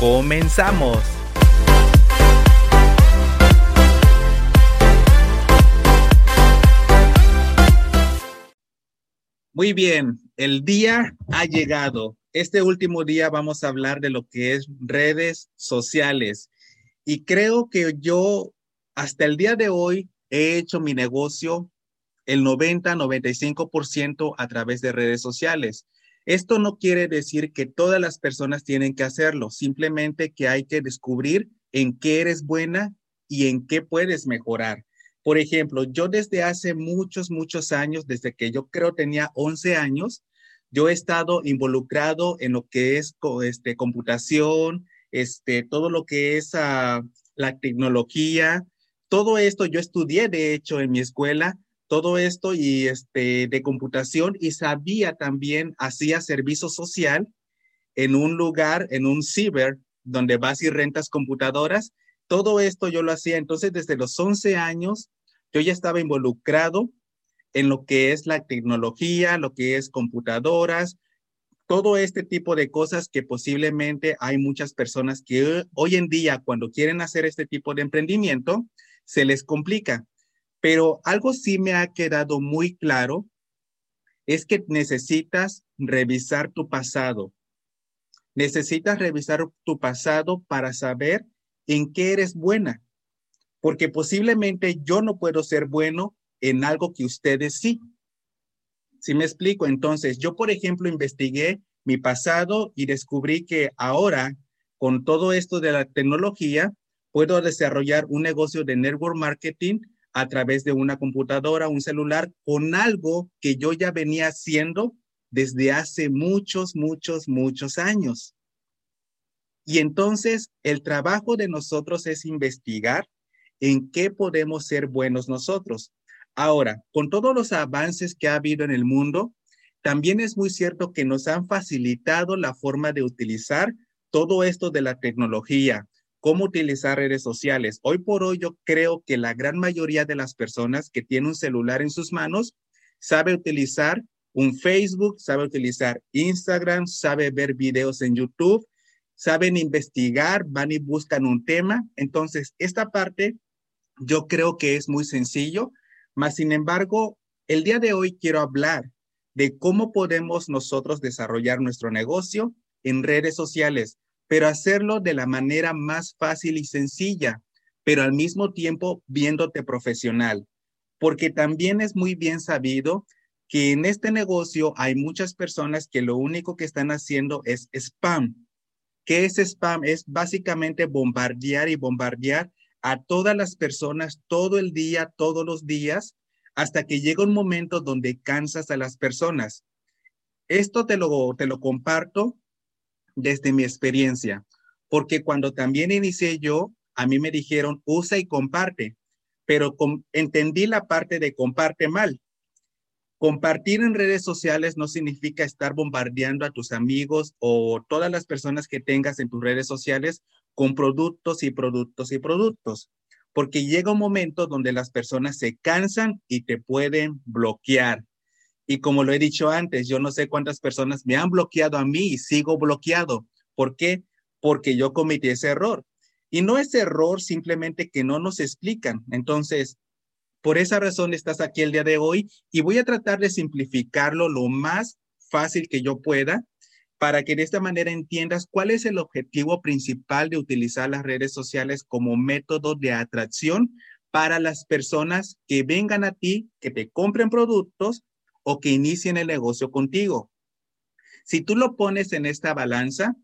¡Comenzamos! Muy bien, el día ha llegado. Este último día vamos a hablar de lo que es redes sociales. Y creo que yo hasta el día de hoy he hecho mi negocio el 90-95% a través de redes sociales. Esto no quiere decir que todas las personas tienen que hacerlo, simplemente que hay que descubrir en qué eres buena y en qué puedes mejorar. Por ejemplo, yo desde hace muchos, muchos años, desde que yo creo tenía 11 años, yo he estado involucrado en lo que es este, computación, este, todo lo que es uh, la tecnología, todo esto yo estudié, de hecho, en mi escuela, todo esto y este de computación y sabía también, hacía servicio social en un lugar, en un ciber, donde vas y rentas computadoras. Todo esto yo lo hacía. Entonces, desde los 11 años, yo ya estaba involucrado en lo que es la tecnología, lo que es computadoras, todo este tipo de cosas que posiblemente hay muchas personas que hoy en día, cuando quieren hacer este tipo de emprendimiento, se les complica. Pero algo sí me ha quedado muy claro, es que necesitas revisar tu pasado. Necesitas revisar tu pasado para saber en qué eres buena, porque posiblemente yo no puedo ser bueno en algo que ustedes sí. Si me explico, entonces yo, por ejemplo, investigué mi pasado y descubrí que ahora, con todo esto de la tecnología, puedo desarrollar un negocio de network marketing a través de una computadora, un celular, con algo que yo ya venía haciendo desde hace muchos, muchos, muchos años. Y entonces el trabajo de nosotros es investigar en qué podemos ser buenos nosotros. Ahora, con todos los avances que ha habido en el mundo, también es muy cierto que nos han facilitado la forma de utilizar todo esto de la tecnología, cómo utilizar redes sociales. Hoy por hoy yo creo que la gran mayoría de las personas que tienen un celular en sus manos sabe utilizar un Facebook, sabe utilizar Instagram, sabe ver videos en YouTube, saben investigar, van y buscan un tema. Entonces, esta parte yo creo que es muy sencillo, mas sin embargo, el día de hoy quiero hablar de cómo podemos nosotros desarrollar nuestro negocio en redes sociales pero hacerlo de la manera más fácil y sencilla, pero al mismo tiempo viéndote profesional, porque también es muy bien sabido que en este negocio hay muchas personas que lo único que están haciendo es spam. ¿Qué es spam? Es básicamente bombardear y bombardear a todas las personas todo el día, todos los días, hasta que llega un momento donde cansas a las personas. Esto te lo, te lo comparto desde mi experiencia, porque cuando también inicié yo, a mí me dijeron, usa y comparte, pero entendí la parte de comparte mal. Compartir en redes sociales no significa estar bombardeando a tus amigos o todas las personas que tengas en tus redes sociales con productos y productos y productos, porque llega un momento donde las personas se cansan y te pueden bloquear. Y como lo he dicho antes, yo no sé cuántas personas me han bloqueado a mí y sigo bloqueado. ¿Por qué? Porque yo cometí ese error. Y no es error simplemente que no nos explican. Entonces, por esa razón estás aquí el día de hoy y voy a tratar de simplificarlo lo más fácil que yo pueda para que de esta manera entiendas cuál es el objetivo principal de utilizar las redes sociales como método de atracción para las personas que vengan a ti, que te compren productos o que inicien el negocio contigo. Si tú lo pones en esta balanza,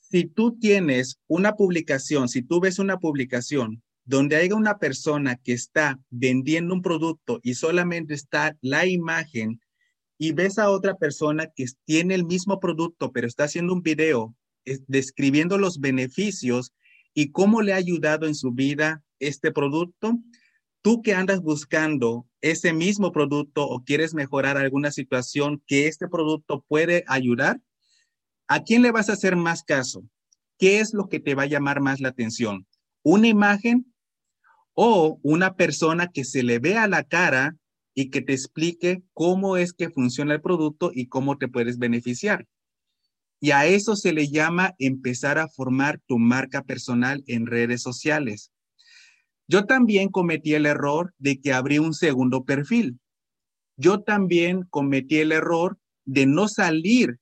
si tú tienes una publicación, si tú ves una publicación donde haya una persona que está vendiendo un producto y solamente está la imagen y ves a otra persona que tiene el mismo producto pero está haciendo un video describiendo los beneficios y cómo le ha ayudado en su vida este producto. Tú que andas buscando ese mismo producto o quieres mejorar alguna situación que este producto puede ayudar, ¿a quién le vas a hacer más caso? ¿Qué es lo que te va a llamar más la atención? ¿Una imagen o una persona que se le vea la cara y que te explique cómo es que funciona el producto y cómo te puedes beneficiar? Y a eso se le llama empezar a formar tu marca personal en redes sociales. Yo también cometí el error de que abrí un segundo perfil. Yo también cometí el error de no salir,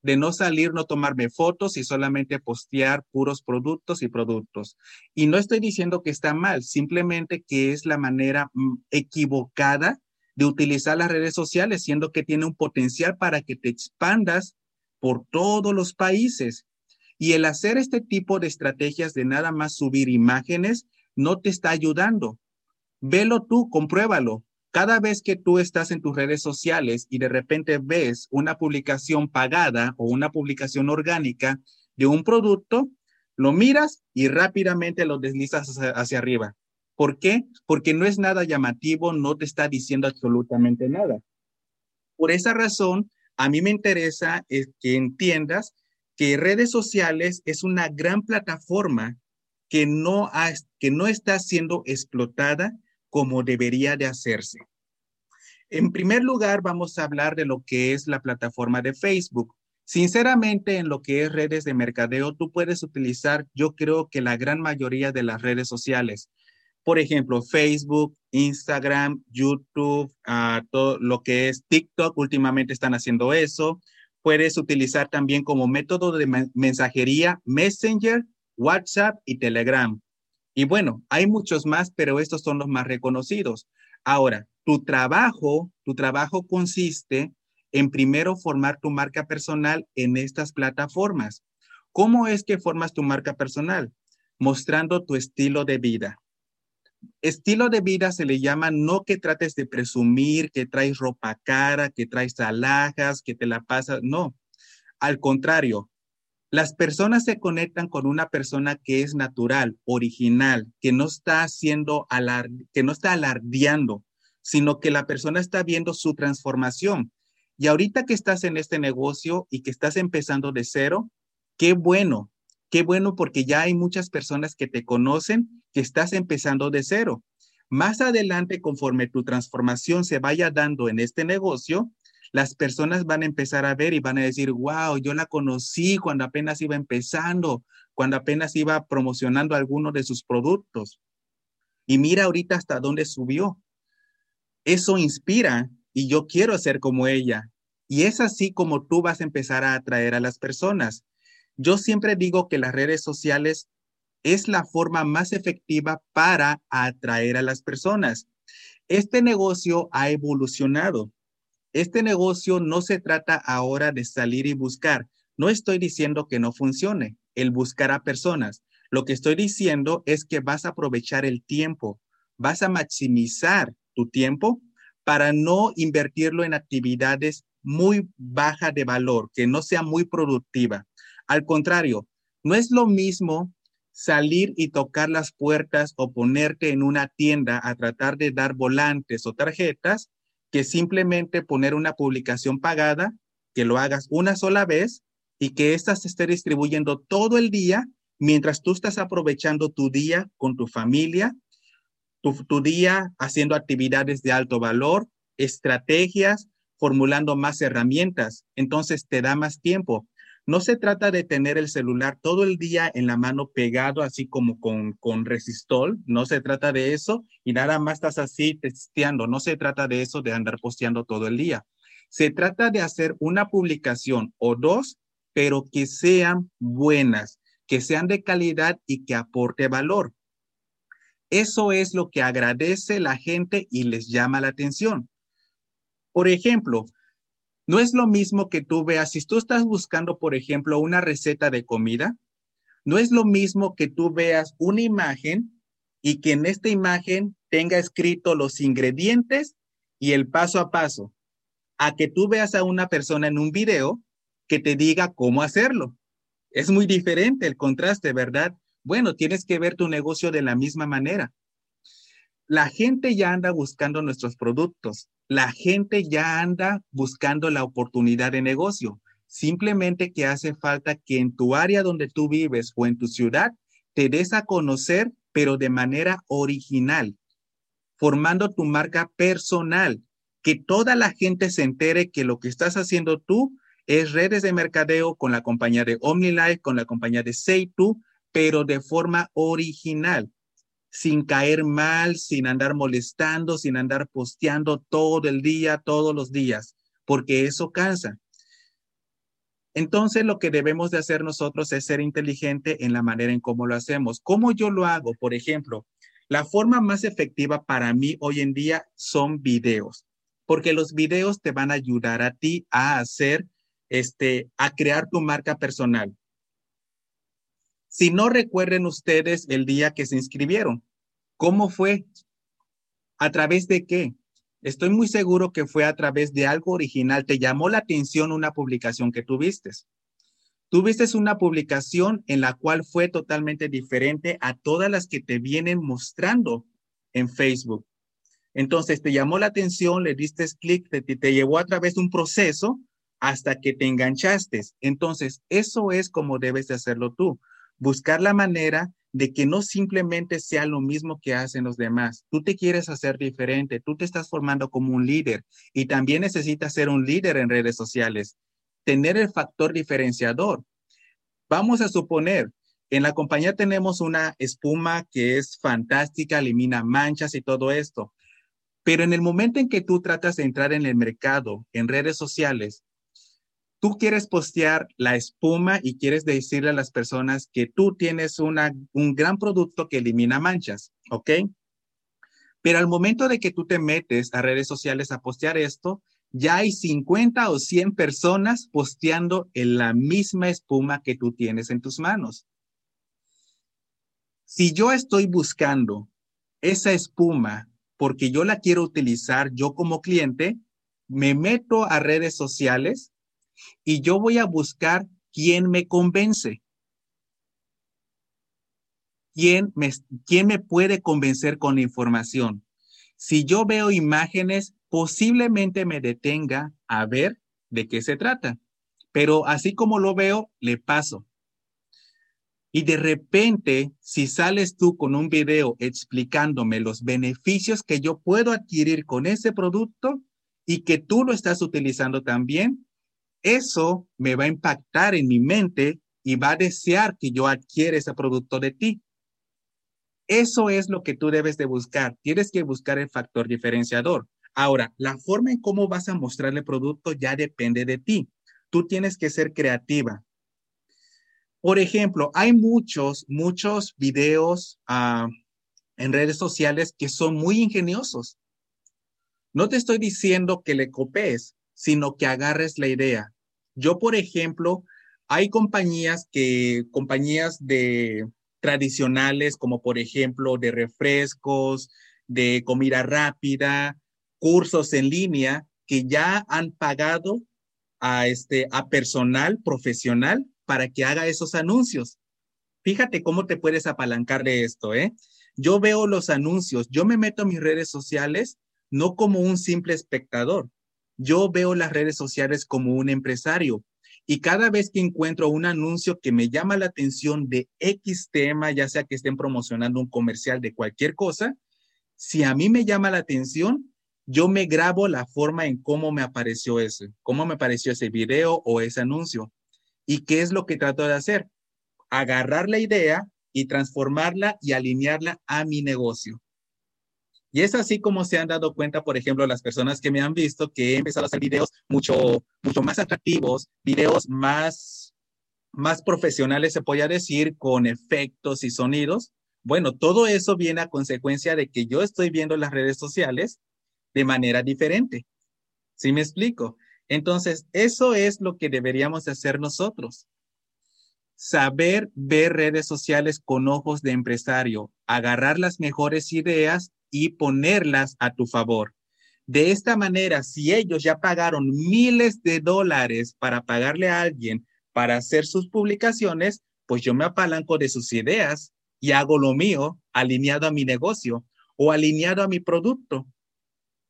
de no salir, no tomarme fotos y solamente postear puros productos y productos. Y no estoy diciendo que está mal, simplemente que es la manera mm, equivocada de utilizar las redes sociales, siendo que tiene un potencial para que te expandas por todos los países. Y el hacer este tipo de estrategias de nada más subir imágenes no te está ayudando. Velo tú, compruébalo. Cada vez que tú estás en tus redes sociales y de repente ves una publicación pagada o una publicación orgánica de un producto, lo miras y rápidamente lo deslizas hacia, hacia arriba. ¿Por qué? Porque no es nada llamativo, no te está diciendo absolutamente nada. Por esa razón, a mí me interesa es que entiendas que redes sociales es una gran plataforma que no, que no está siendo explotada como debería de hacerse. En primer lugar, vamos a hablar de lo que es la plataforma de Facebook. Sinceramente, en lo que es redes de mercadeo, tú puedes utilizar, yo creo que la gran mayoría de las redes sociales. Por ejemplo, Facebook, Instagram, YouTube, uh, todo lo que es TikTok, últimamente están haciendo eso. Puedes utilizar también como método de mensajería Messenger, WhatsApp y Telegram. Y bueno, hay muchos más, pero estos son los más reconocidos. Ahora, tu trabajo, tu trabajo consiste en primero formar tu marca personal en estas plataformas. ¿Cómo es que formas tu marca personal? Mostrando tu estilo de vida estilo de vida se le llama no que trates de presumir que traes ropa cara, que traes alhajas, que te la pasas, no. Al contrario, las personas se conectan con una persona que es natural, original, que no está haciendo que no está alardeando, sino que la persona está viendo su transformación. Y ahorita que estás en este negocio y que estás empezando de cero, qué bueno, qué bueno porque ya hay muchas personas que te conocen que estás empezando de cero. Más adelante, conforme tu transformación se vaya dando en este negocio, las personas van a empezar a ver y van a decir, wow, yo la conocí cuando apenas iba empezando, cuando apenas iba promocionando alguno de sus productos. Y mira ahorita hasta dónde subió. Eso inspira y yo quiero ser como ella. Y es así como tú vas a empezar a atraer a las personas. Yo siempre digo que las redes sociales es la forma más efectiva para atraer a las personas. Este negocio ha evolucionado. Este negocio no se trata ahora de salir y buscar. No estoy diciendo que no funcione el buscar a personas. Lo que estoy diciendo es que vas a aprovechar el tiempo, vas a maximizar tu tiempo para no invertirlo en actividades muy baja de valor, que no sea muy productiva. Al contrario, no es lo mismo salir y tocar las puertas o ponerte en una tienda a tratar de dar volantes o tarjetas que simplemente poner una publicación pagada, que lo hagas una sola vez y que ésta se esté distribuyendo todo el día mientras tú estás aprovechando tu día con tu familia, tu, tu día haciendo actividades de alto valor, estrategias, formulando más herramientas. Entonces te da más tiempo. No se trata de tener el celular todo el día en la mano pegado, así como con, con resistol. No se trata de eso y nada más estás así testeando. No se trata de eso de andar posteando todo el día. Se trata de hacer una publicación o dos, pero que sean buenas, que sean de calidad y que aporte valor. Eso es lo que agradece la gente y les llama la atención. Por ejemplo, no es lo mismo que tú veas, si tú estás buscando, por ejemplo, una receta de comida, no es lo mismo que tú veas una imagen y que en esta imagen tenga escrito los ingredientes y el paso a paso, a que tú veas a una persona en un video que te diga cómo hacerlo. Es muy diferente el contraste, ¿verdad? Bueno, tienes que ver tu negocio de la misma manera. La gente ya anda buscando nuestros productos. La gente ya anda buscando la oportunidad de negocio. Simplemente que hace falta que en tu área donde tú vives o en tu ciudad te des a conocer, pero de manera original, formando tu marca personal, que toda la gente se entere que lo que estás haciendo tú es redes de mercadeo con la compañía de OmniLife, con la compañía de Seitu, pero de forma original, sin caer mal, sin andar molestando, sin andar posteando todo el día, todos los días, porque eso cansa. Entonces, lo que debemos de hacer nosotros es ser inteligente en la manera en cómo lo hacemos. ¿Cómo yo lo hago? Por ejemplo, la forma más efectiva para mí hoy en día son videos, porque los videos te van a ayudar a ti a hacer, este, a crear tu marca personal. Si no recuerden ustedes el día que se inscribieron, ¿cómo fue? ¿A través de qué? Estoy muy seguro que fue a través de algo original. Te llamó la atención una publicación que tuviste. Tuviste una publicación en la cual fue totalmente diferente a todas las que te vienen mostrando en Facebook. Entonces te llamó la atención, le diste clic, te, te llevó a través de un proceso hasta que te enganchaste. Entonces, eso es como debes de hacerlo tú. Buscar la manera de que no simplemente sea lo mismo que hacen los demás. Tú te quieres hacer diferente, tú te estás formando como un líder y también necesitas ser un líder en redes sociales, tener el factor diferenciador. Vamos a suponer, en la compañía tenemos una espuma que es fantástica, elimina manchas y todo esto, pero en el momento en que tú tratas de entrar en el mercado, en redes sociales, tú quieres postear la espuma y quieres decirle a las personas que tú tienes un gran producto que elimina manchas, ¿ok? Pero al momento de que tú te metes a redes sociales a postear esto, ya hay 50 o 100 personas posteando en la misma espuma que tú tienes en tus manos. Si yo estoy buscando esa espuma porque yo la quiero utilizar yo como cliente, me meto a redes sociales y yo voy a buscar quién me convence. ¿Quién me, ¿Quién me puede convencer con la información? Si yo veo imágenes, posiblemente me detenga a ver de qué se trata. Pero así como lo veo, le paso. Y de repente, si sales tú con un video explicándome los beneficios que yo puedo adquirir con ese producto y que tú lo estás utilizando también, eso me va a impactar en mi mente y va a desear que yo adquiera ese producto de ti. Eso es lo que tú debes de buscar. Tienes que buscar el factor diferenciador. Ahora, la forma en cómo vas a mostrar el producto ya depende de ti. Tú tienes que ser creativa. Por ejemplo, hay muchos, muchos videos ah, en redes sociales que son muy ingeniosos. No te estoy diciendo que le copies, sino que agarres la idea. Yo, por ejemplo, hay compañías que, compañías de tradicionales, como por ejemplo de refrescos, de comida rápida, cursos en línea, que ya han pagado a, este, a personal profesional para que haga esos anuncios. Fíjate cómo te puedes apalancar de esto, ¿eh? Yo veo los anuncios, yo me meto en mis redes sociales no como un simple espectador, yo veo las redes sociales como un empresario y cada vez que encuentro un anuncio que me llama la atención de X tema, ya sea que estén promocionando un comercial de cualquier cosa, si a mí me llama la atención, yo me grabo la forma en cómo me apareció ese, cómo me apareció ese video o ese anuncio. ¿Y qué es lo que trato de hacer? Agarrar la idea y transformarla y alinearla a mi negocio. Y es así como se han dado cuenta, por ejemplo, las personas que me han visto que he empezado a hacer videos mucho, mucho más atractivos, videos más, más profesionales, se podría decir, con efectos y sonidos. Bueno, todo eso viene a consecuencia de que yo estoy viendo las redes sociales de manera diferente. ¿Sí me explico? Entonces, eso es lo que deberíamos hacer nosotros. Saber ver redes sociales con ojos de empresario, agarrar las mejores ideas y ponerlas a tu favor. De esta manera, si ellos ya pagaron miles de dólares para pagarle a alguien para hacer sus publicaciones, pues yo me apalanco de sus ideas y hago lo mío alineado a mi negocio o alineado a mi producto.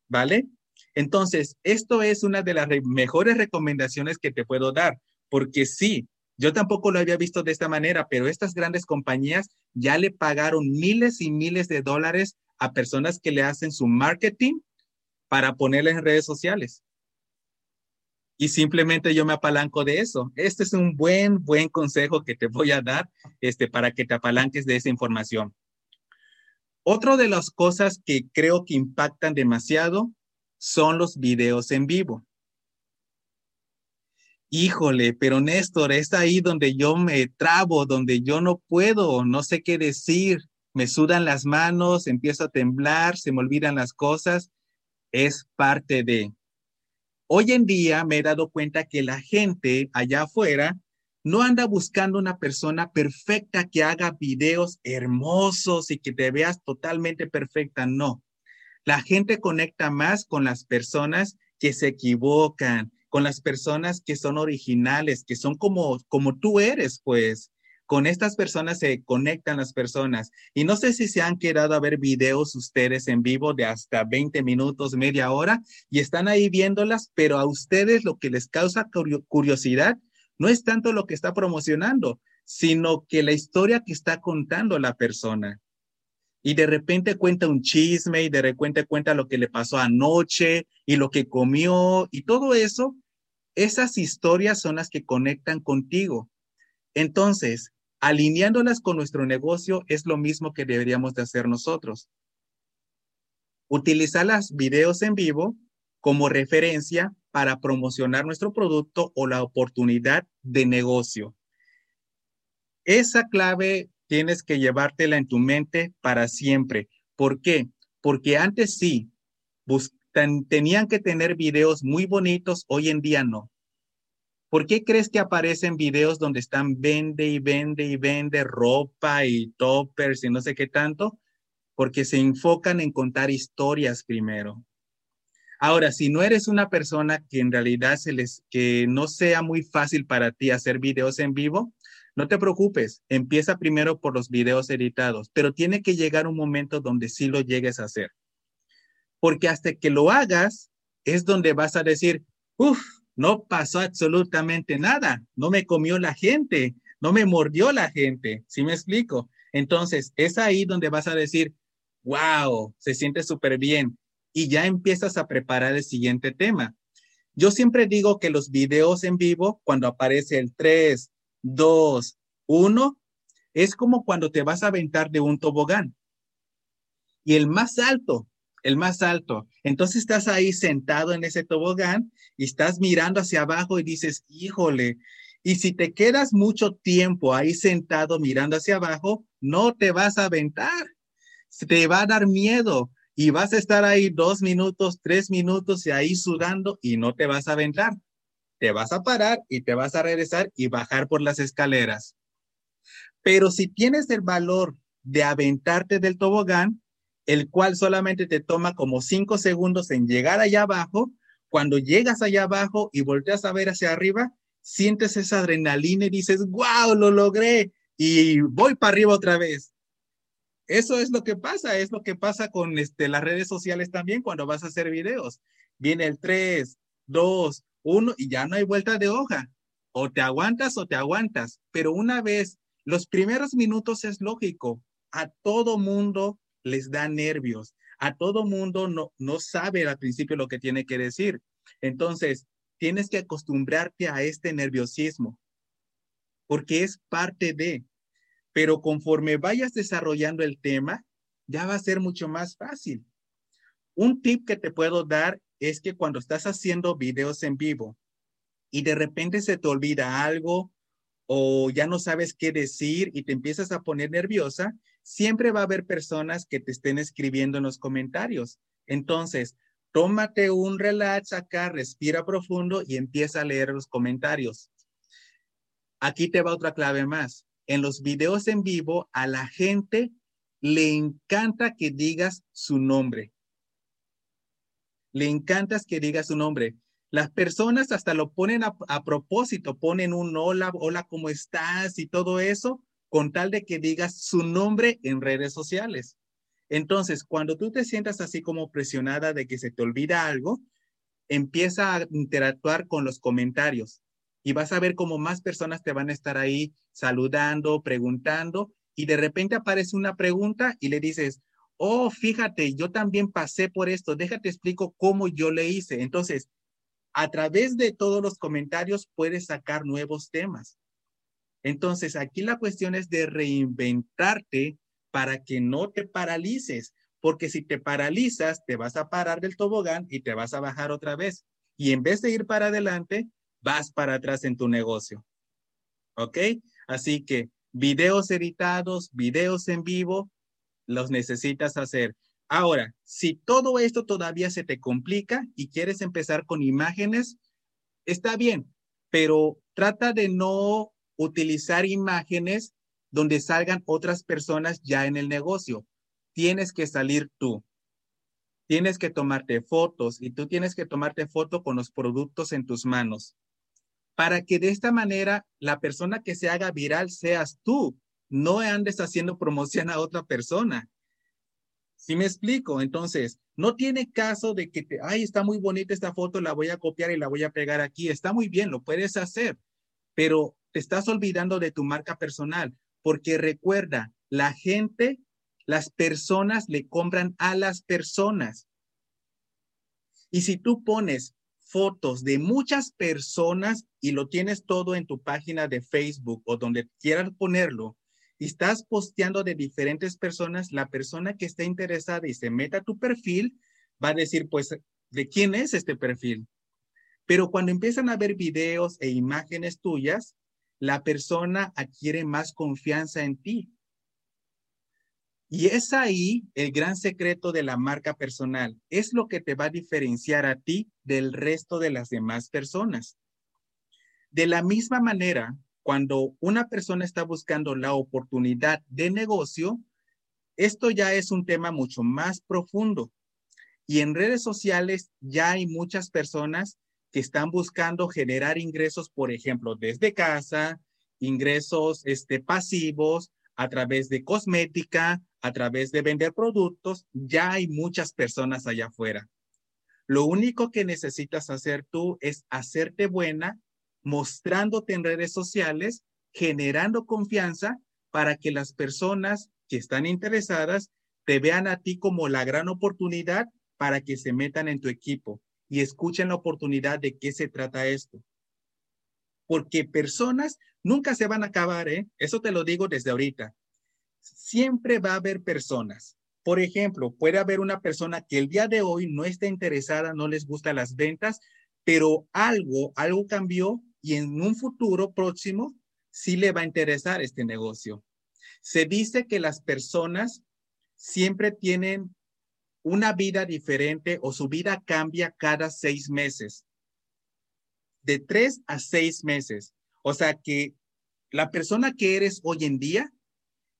¿Vale? Entonces, esto es una de las mejores recomendaciones que te puedo dar, porque sí, yo tampoco lo había visto de esta manera, pero estas grandes compañías ya le pagaron miles y miles de dólares a personas que le hacen su marketing para ponerle en redes sociales. Y simplemente yo me apalanco de eso. Este es un buen, buen consejo que te voy a dar este, para que te apalanques de esa información. Otra de las cosas que creo que impactan demasiado son los videos en vivo. Híjole, pero Néstor, es ahí donde yo me trabo, donde yo no puedo, no sé qué decir, me sudan las manos, empiezo a temblar, se me olvidan las cosas. Es parte de. Hoy en día me he dado cuenta que la gente allá afuera no anda buscando una persona perfecta que haga videos hermosos y que te veas totalmente perfecta, no. La gente conecta más con las personas que se equivocan, con las personas que son originales, que son como, como tú eres, pues. Con estas personas se conectan las personas. Y no sé si se han quedado a ver videos ustedes en vivo de hasta 20 minutos, media hora, y están ahí viéndolas, pero a ustedes lo que les causa curiosidad no es tanto lo que está promocionando, sino que la historia que está contando la persona y de repente cuenta un chisme y de repente cuenta lo que le pasó anoche y lo que comió y todo eso, esas historias son las que conectan contigo. Entonces, alineándolas con nuestro negocio es lo mismo que deberíamos de hacer nosotros. Utilizar los videos en vivo como referencia para promocionar nuestro producto o la oportunidad de negocio. Esa clave tienes que llevártela en tu mente para siempre. ¿Por qué? Porque antes sí, tenían que tener videos muy bonitos, hoy en día no. ¿Por qué crees que aparecen videos donde están vende y vende y vende ropa y toppers y no sé qué tanto? Porque se enfocan en contar historias primero. Ahora, si no eres una persona que en realidad se les, que no sea muy fácil para ti hacer videos en vivo, no te preocupes, empieza primero por los videos editados, pero tiene que llegar un momento donde sí lo llegues a hacer. Porque hasta que lo hagas es donde vas a decir, uff, no pasó absolutamente nada, no me comió la gente, no me mordió la gente, ¿sí me explico? Entonces, es ahí donde vas a decir, wow, se siente súper bien y ya empiezas a preparar el siguiente tema. Yo siempre digo que los videos en vivo, cuando aparece el 3, dos, uno, es como cuando te vas a aventar de un tobogán. Y el más alto, el más alto. Entonces estás ahí sentado en ese tobogán y estás mirando hacia abajo y dices, híjole, y si te quedas mucho tiempo ahí sentado mirando hacia abajo, no te vas a aventar. Te va a dar miedo y vas a estar ahí dos minutos, tres minutos y ahí sudando y no te vas a aventar te vas a parar y te vas a regresar y bajar por las escaleras. Pero si tienes el valor de aventarte del tobogán, el cual solamente te toma como cinco segundos en llegar allá abajo, cuando llegas allá abajo y volteas a ver hacia arriba, sientes esa adrenalina y dices, wow, lo logré y voy para arriba otra vez. Eso es lo que pasa, es lo que pasa con este, las redes sociales también cuando vas a hacer videos. Viene el 3, 2, uno y ya no hay vuelta de hoja. O te aguantas o te aguantas. Pero una vez, los primeros minutos es lógico. A todo mundo les da nervios. A todo mundo no, no sabe al principio lo que tiene que decir. Entonces, tienes que acostumbrarte a este nerviosismo, porque es parte de, pero conforme vayas desarrollando el tema, ya va a ser mucho más fácil. Un tip que te puedo dar es que cuando estás haciendo videos en vivo y de repente se te olvida algo o ya no sabes qué decir y te empiezas a poner nerviosa, siempre va a haber personas que te estén escribiendo en los comentarios. Entonces, tómate un relax acá, respira profundo y empieza a leer los comentarios. Aquí te va otra clave más. En los videos en vivo, a la gente le encanta que digas su nombre le encantas que diga su nombre. Las personas hasta lo ponen a, a, propósito, ponen un hola, hola, ¿cómo estás? y todo eso, con tal de que digas su nombre en redes sociales. Entonces, cuando tú te sientas así como presionada de que se te olvida algo, empieza a interactuar con los comentarios y vas a ver cómo más personas te van a estar ahí saludando, preguntando y de repente aparece una pregunta y le dices, oh, fíjate, yo también pasé por esto, déjate explico cómo yo le hice. Entonces, a través de todos los comentarios puedes sacar nuevos temas. Entonces, aquí la cuestión es de reinventarte para que no te paralices, porque si te paralizas, te vas a parar del tobogán y te vas a bajar otra vez. Y en vez de ir para adelante, vas para atrás en tu negocio. ¿Ok? Así que videos editados, videos en vivo, los necesitas hacer. Ahora, si todo esto todavía se te complica y quieres empezar con imágenes, está bien, pero trata de no utilizar imágenes donde salgan otras personas ya en el negocio. Tienes que salir tú. Tienes que tomarte fotos y tú tienes que tomarte foto con los productos en tus manos para que de esta manera la persona que se haga viral seas tú, no andes haciendo promoción a otra persona. ¿Sí me explico? Entonces, no tiene caso de que te, ay, está muy bonita esta foto, la voy a copiar y la voy a pegar aquí. Está muy bien, lo puedes hacer, pero te estás olvidando de tu marca personal, porque recuerda, la gente, las personas le compran a las personas. Y si tú pones fotos de muchas personas y lo tienes todo en tu página de Facebook o donde quieras ponerlo y estás posteando de diferentes personas, la persona que esté interesada y se meta a tu perfil va a decir, pues, ¿de quién es este perfil? Pero cuando empiezan a ver videos e imágenes tuyas, la persona adquiere más confianza en ti y es ahí el gran secreto de la marca personal. Es lo que te va a diferenciar a ti del resto de las demás personas. De la misma manera, cuando una persona está buscando la oportunidad de negocio, esto ya es un tema mucho más profundo. Y en redes sociales ya hay muchas personas que están buscando generar ingresos, por ejemplo, desde casa, ingresos este, pasivos a través de cosmética, a través de vender productos, ya hay muchas personas allá afuera. Lo único que necesitas hacer tú es hacerte buena, mostrándote en redes sociales, generando confianza para que las personas que están interesadas te vean a ti como la gran oportunidad para que se metan en tu equipo y escuchen la oportunidad de qué se trata esto. Porque personas nunca se van a acabar, ¿eh? Eso te lo digo desde ahorita siempre va a haber personas. Por ejemplo, puede haber una persona que el día de hoy no está interesada, no les gustan las ventas, pero algo, algo cambió y en un futuro próximo sí le va a interesar este negocio. Se dice que las personas siempre tienen una vida diferente o su vida cambia cada seis meses, de tres a seis meses. O sea que la persona que eres hoy en día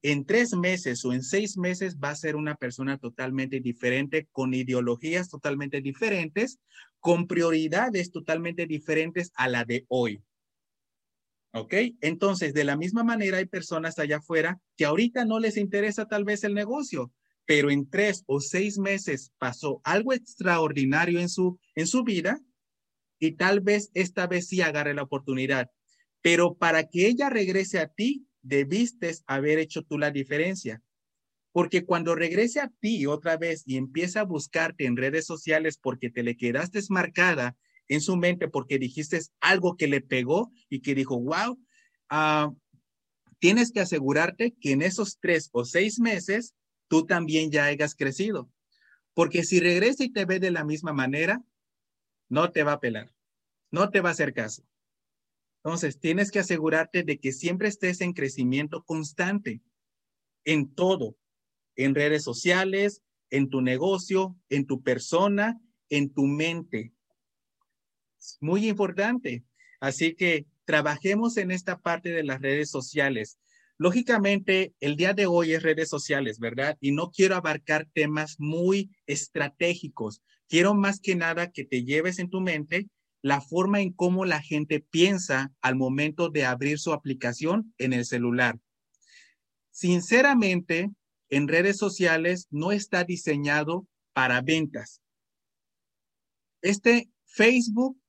en tres meses o en seis meses va a ser una persona totalmente diferente, con ideologías totalmente diferentes, con prioridades totalmente diferentes a la de hoy. ¿Ok? Entonces, de la misma manera hay personas allá afuera que ahorita no les interesa tal vez el negocio, pero en tres o seis meses pasó algo extraordinario en su, en su vida y tal vez esta vez sí agarre la oportunidad. Pero para que ella regrese a ti, debiste haber hecho tú la diferencia. Porque cuando regrese a ti otra vez y empieza a buscarte en redes sociales porque te le quedaste marcada en su mente porque dijiste algo que le pegó y que dijo, wow, ah, tienes que asegurarte que en esos tres o seis meses tú también ya hayas crecido. Porque si regresa y te ve de la misma manera, no te va a pelar, no te va a hacer caso. Entonces, tienes que asegurarte de que siempre estés en crecimiento constante en todo, en redes sociales, en tu negocio, en tu persona, en tu mente. Es muy importante. Así que trabajemos en esta parte de las redes sociales. Lógicamente, el día de hoy es redes sociales, ¿verdad? Y no quiero abarcar temas muy estratégicos. Quiero más que nada que te lleves en tu mente la forma en cómo la gente piensa al momento de abrir su aplicación en el celular. Sinceramente, en redes sociales no está diseñado para ventas. Este Facebook,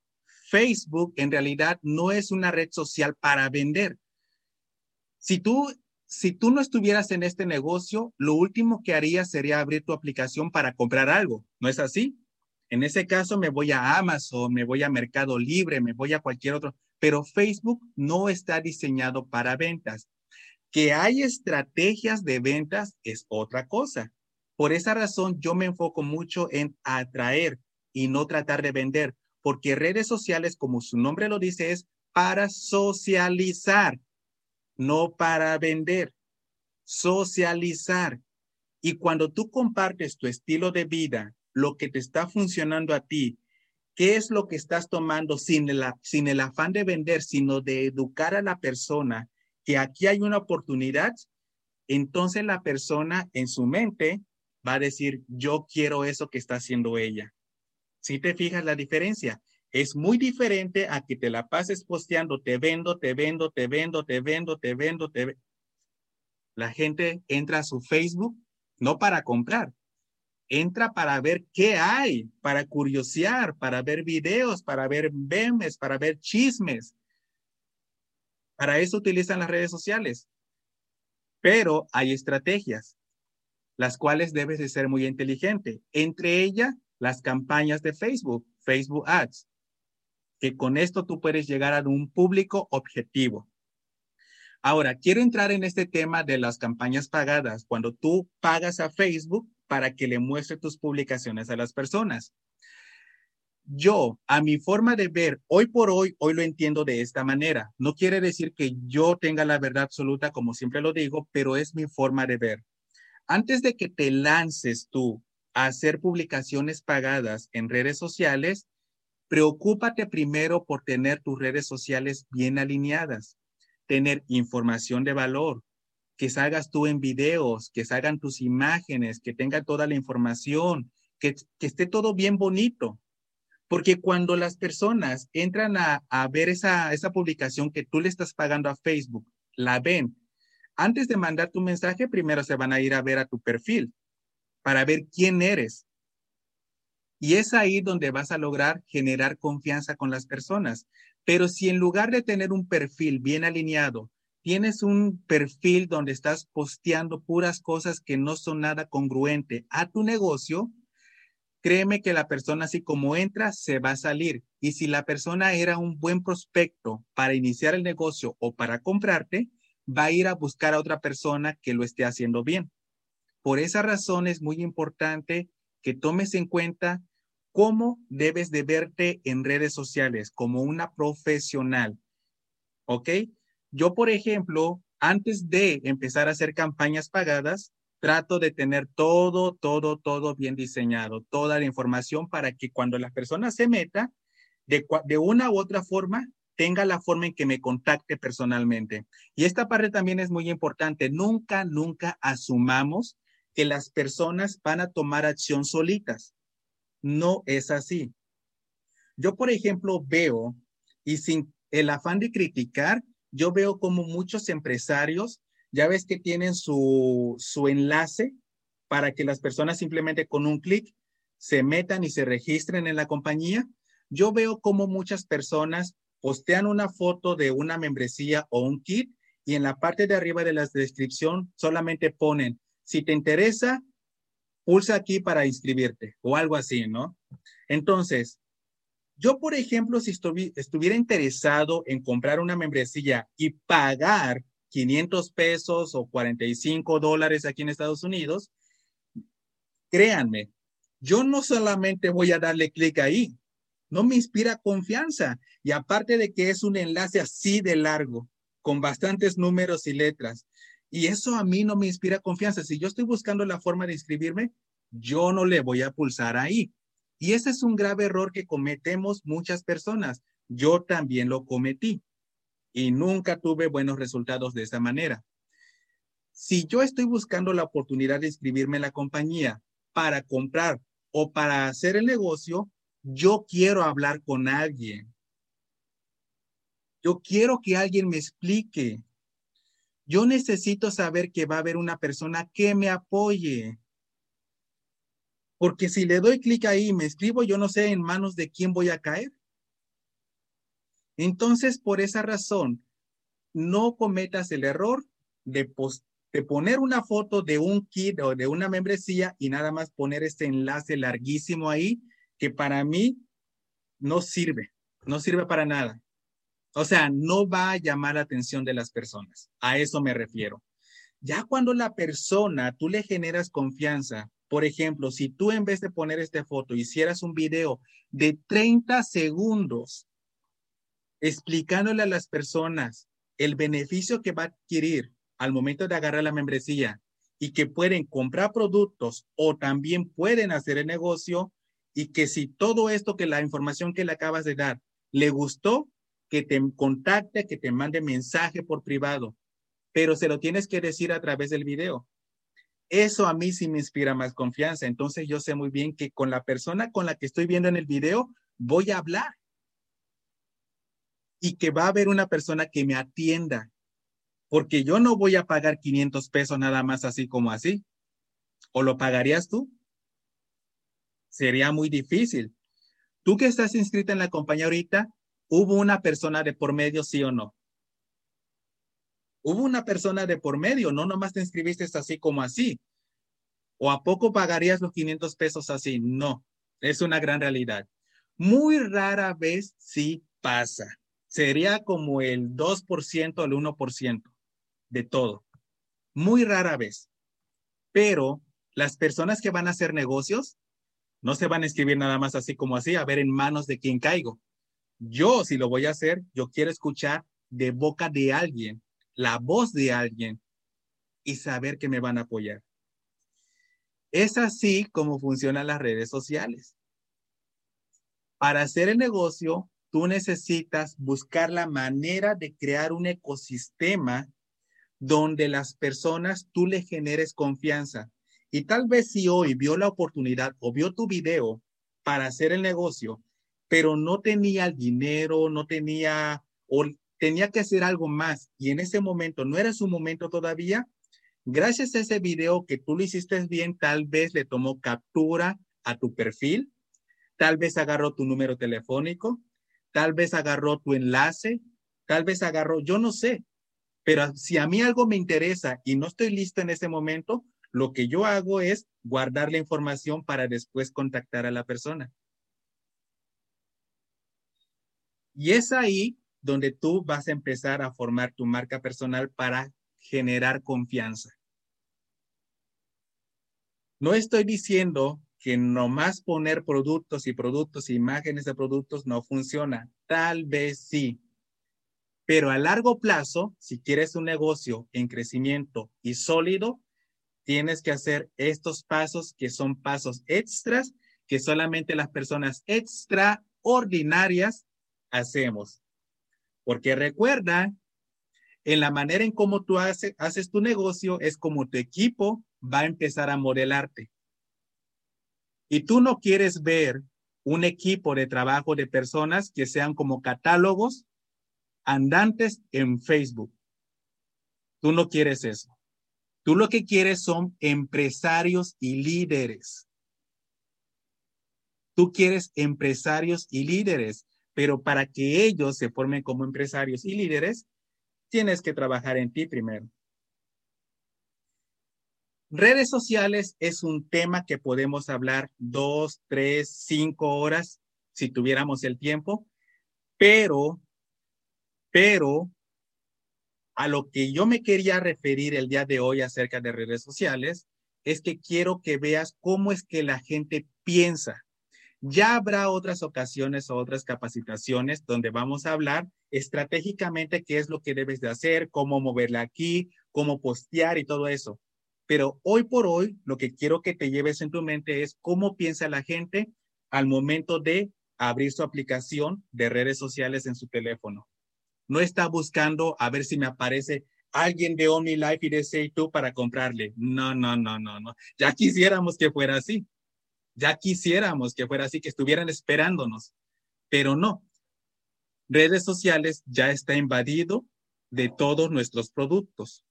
Facebook en realidad no es una red social para vender. Si tú, si tú no estuvieras en este negocio, lo último que harías sería abrir tu aplicación para comprar algo. ¿No es así? En ese caso me voy a Amazon, me voy a Mercado Libre, me voy a cualquier otro, pero Facebook no está diseñado para ventas. Que hay estrategias de ventas es otra cosa. Por esa razón yo me enfoco mucho en atraer y no tratar de vender, porque redes sociales, como su nombre lo dice, es para socializar no para vender, socializar. Y cuando tú compartes tu estilo de vida, lo que te está funcionando a ti, qué es lo que estás tomando sin el, afán de vender, sino de educar a la persona que aquí hay una oportunidad, entonces la persona en su mente va a decir, yo quiero eso que está haciendo ella. Si te fijas la diferencia, es muy diferente a que te la pases posteando, te vendo, te vendo, te vendo, te vendo, te vendo, te vendo. La gente entra a su Facebook no para comprar, entra para ver qué hay, para curiosear, para ver videos, para ver memes, para ver chismes. Para eso utilizan las redes sociales. Pero hay estrategias, las cuales debes de ser muy inteligente. Entre ellas, las campañas de Facebook, Facebook Ads que con esto tú puedes llegar a un público objetivo. Ahora, quiero entrar en este tema de las campañas pagadas, cuando tú pagas a Facebook para que le muestre tus publicaciones a las personas. Yo, a mi forma de ver, hoy por hoy, hoy lo entiendo de esta manera. No quiere decir que yo tenga la verdad absoluta, como siempre lo digo, pero es mi forma de ver. Antes de que te lances tú a hacer publicaciones pagadas en redes sociales, Preocúpate primero por tener tus redes sociales bien alineadas, tener información de valor, que salgas tú en videos, que salgan tus imágenes, que tenga toda la información, que, esté todo bien bonito. Porque cuando las personas entran a, ver esa, esa publicación que tú le estás pagando a Facebook, la ven, antes de mandar tu mensaje, primero se van a ir a ver a tu perfil para ver quién eres, y es ahí donde vas a lograr generar confianza con las personas. Pero si en lugar de tener un perfil bien alineado, tienes un perfil donde estás posteando puras cosas que no son nada congruente a tu negocio, créeme que la persona así como entra se va a salir. Y si la persona era un buen prospecto para iniciar el negocio o para comprarte, va a ir a buscar a otra persona que lo esté haciendo bien. Por esa razón es muy importante que tomes en cuenta cómo debes de verte en redes sociales como una profesional. ¿Ok? Yo, por ejemplo, antes de empezar a hacer campañas pagadas, trato de tener todo, todo, todo bien diseñado, toda la información para que cuando la persona se meta, de, de una u otra forma, tenga la forma en que me contacte personalmente. Y esta parte también es muy importante. Nunca, nunca asumamos que las personas van a tomar acción solitas. No es así. Yo, por ejemplo, veo, y sin el afán de criticar, yo veo como muchos empresarios, ya ves que tienen su, su enlace para que las personas simplemente con un clic se metan y se registren en la compañía. Yo veo como muchas personas postean una foto de una membresía o un kit y en la parte de arriba de la descripción solamente ponen, si te interesa, pulsa aquí para inscribirte o algo así, ¿no? Entonces, yo, por ejemplo, si estuviera interesado en comprar una membresía y pagar 500 pesos o 45 dólares aquí en Estados Unidos, créanme, yo no solamente voy a darle clic ahí, no me inspira confianza. Y aparte de que es un enlace así de largo, con bastantes números y letras, y eso a mí no me inspira confianza. Si yo estoy buscando la forma de inscribirme, yo no le voy a pulsar ahí. Y ese es un grave error que cometemos muchas personas. Yo también lo cometí y nunca tuve buenos resultados de esa manera. Si yo estoy buscando la oportunidad de inscribirme en la compañía para comprar o para hacer el negocio, yo quiero hablar con alguien. Yo quiero que alguien me explique. Yo necesito saber que va a haber una persona que me apoye. Porque si le doy clic ahí y me escribo, yo no sé en manos de quién voy a caer. Entonces, por esa razón, no cometas el error de, de poner una foto de un kit o de una membresía y nada más poner este enlace larguísimo ahí que para mí no sirve, no sirve para nada. O sea, no va a llamar la atención de las personas. A eso me refiero. Ya cuando la persona, tú le generas confianza, por ejemplo, si tú en vez de poner esta foto hicieras un video de 30 segundos explicándole a las personas el beneficio que va a adquirir al momento de agarrar la membresía y que pueden comprar productos o también pueden hacer el negocio y que si todo esto que la información que le acabas de dar le gustó, que te contacte, que te mande mensaje por privado, pero se lo tienes que decir a través del video. Eso a mí sí me inspira más confianza. Entonces yo sé muy bien que con la persona con la que estoy viendo en el video voy a hablar y que va a haber una persona que me atienda, porque yo no voy a pagar 500 pesos nada más así como así. ¿O lo pagarías tú? Sería muy difícil. Tú que estás inscrita en la compañía ahorita, ¿hubo una persona de por medio, sí o no? Hubo una persona de por medio, no nomás te inscribiste así como así. ¿O a poco pagarías los 500 pesos así? No, es una gran realidad. Muy rara vez sí pasa sería como el 2% al 1% de todo. Muy rara vez. Pero las personas que van a hacer negocios no se van a escribir nada más así como así, a ver en manos de quién caigo. Yo, si lo voy a hacer, yo quiero escuchar de boca de alguien, la voz de alguien y saber que me van a apoyar. Es así como funcionan las redes sociales. Para hacer el negocio, tú necesitas buscar la manera de crear un ecosistema donde las personas tú le generes confianza. Y tal vez si hoy vio la oportunidad o vio tu video para hacer el negocio, pero no tenía el dinero, no tenía o tenía que hacer algo más y en ese momento no era su momento todavía, gracias a ese video que tú lo hiciste bien, tal vez le tomó captura a tu perfil, tal vez agarró tu número telefónico, tal vez agarró tu enlace, tal vez agarró, yo no sé, pero si a mí algo me interesa y no estoy listo en ese momento, lo que yo hago es guardar la información para después contactar a la persona. Y es ahí donde tú vas a empezar a formar tu marca personal para generar confianza. No estoy diciendo que nomás poner productos y productos, imágenes de productos no funciona. Tal vez sí. Pero a largo plazo, si quieres un negocio en crecimiento y sólido, tienes que hacer estos pasos que son pasos extras que solamente las personas extraordinarias hacemos. Porque recuerda, en la manera en cómo tú haces, tu negocio es como tu equipo va a empezar a modelarte. Y tú no quieres ver un equipo de trabajo de personas que sean como catálogos andantes en Facebook. Tú no quieres eso. Tú lo que quieres son empresarios y líderes. Tú quieres empresarios y líderes, pero para que ellos se formen como empresarios y líderes, tienes que trabajar en ti primero. Redes sociales es un tema que podemos hablar dos, tres, cinco horas si tuviéramos el tiempo, pero, pero a lo que yo me quería referir el día de hoy acerca de redes sociales es que quiero que veas cómo es que la gente piensa. Ya habrá otras ocasiones o otras capacitaciones donde vamos a hablar estratégicamente qué es lo que debes de hacer, cómo moverla aquí, cómo postear y todo eso. Pero hoy por hoy, lo que quiero que te lleves en tu mente es cómo piensa la gente al momento de abrir su aplicación de redes sociales en su teléfono. No está buscando a ver si me aparece alguien de OmniLife y de Say para comprarle. No, no, no, no, no. Ya quisiéramos que fuera así. Ya quisiéramos que fuera así, que estuvieran esperándonos, pero no. Redes sociales ya está invadido de todos nuestros productos.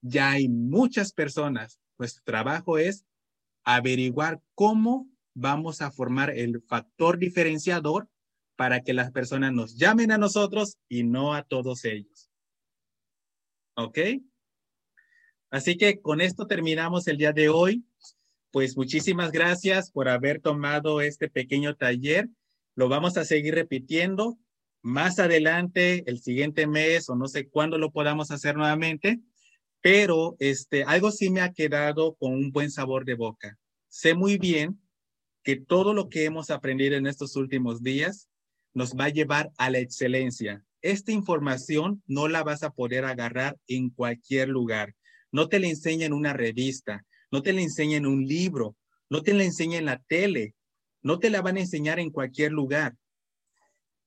Ya hay muchas personas. Nuestro trabajo es averiguar cómo vamos a formar el factor diferenciador para que las personas nos llamen a nosotros y no a todos ellos. ¿Ok? Así que con esto terminamos el día de hoy. Pues muchísimas gracias por haber tomado este pequeño taller. Lo vamos a seguir repitiendo más adelante, el siguiente mes o no sé cuándo lo podamos hacer nuevamente, pero este, algo sí me ha quedado con un buen sabor de boca. Sé muy bien que todo lo que hemos aprendido en estos últimos días nos va a llevar a la excelencia. Esta información no la vas a poder agarrar en cualquier lugar. No te la enseña en una revista, no te la enseña en un libro, no te la enseña en la tele, no te la van a enseñar en cualquier lugar.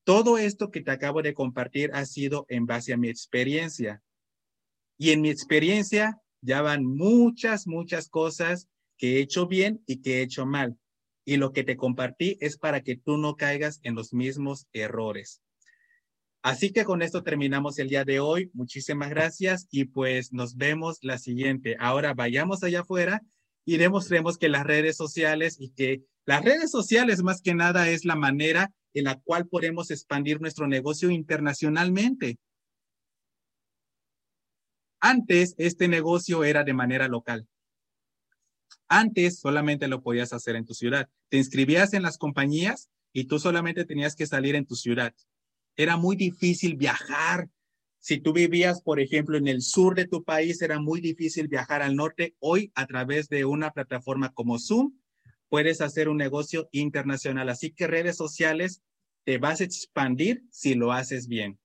Todo esto que te acabo de compartir ha sido en base a mi experiencia. Y en mi experiencia ya van muchas, muchas cosas que he hecho bien y que he hecho mal y lo que te compartí es para que tú no caigas en los mismos errores. Así que con esto terminamos el día de hoy. Muchísimas gracias y pues nos vemos la siguiente. Ahora vayamos allá afuera y demostremos que las redes sociales y que las redes sociales más que nada es la manera en la cual podemos expandir nuestro negocio internacionalmente. Antes este negocio era de manera local. Antes solamente lo podías hacer en tu ciudad. Te inscribías en las compañías y tú solamente tenías que salir en tu ciudad. Era muy difícil viajar. Si tú vivías, por ejemplo, en el sur de tu país, era muy difícil viajar al norte. Hoy, a través de una plataforma como Zoom, puedes hacer un negocio internacional. Así que redes sociales te vas a expandir si lo haces bien.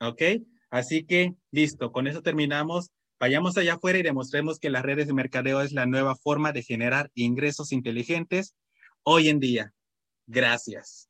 ¿Ok? Así que, listo, con eso terminamos. Vayamos allá afuera y demostremos que las redes de mercadeo es la nueva forma de generar ingresos inteligentes hoy en día. Gracias.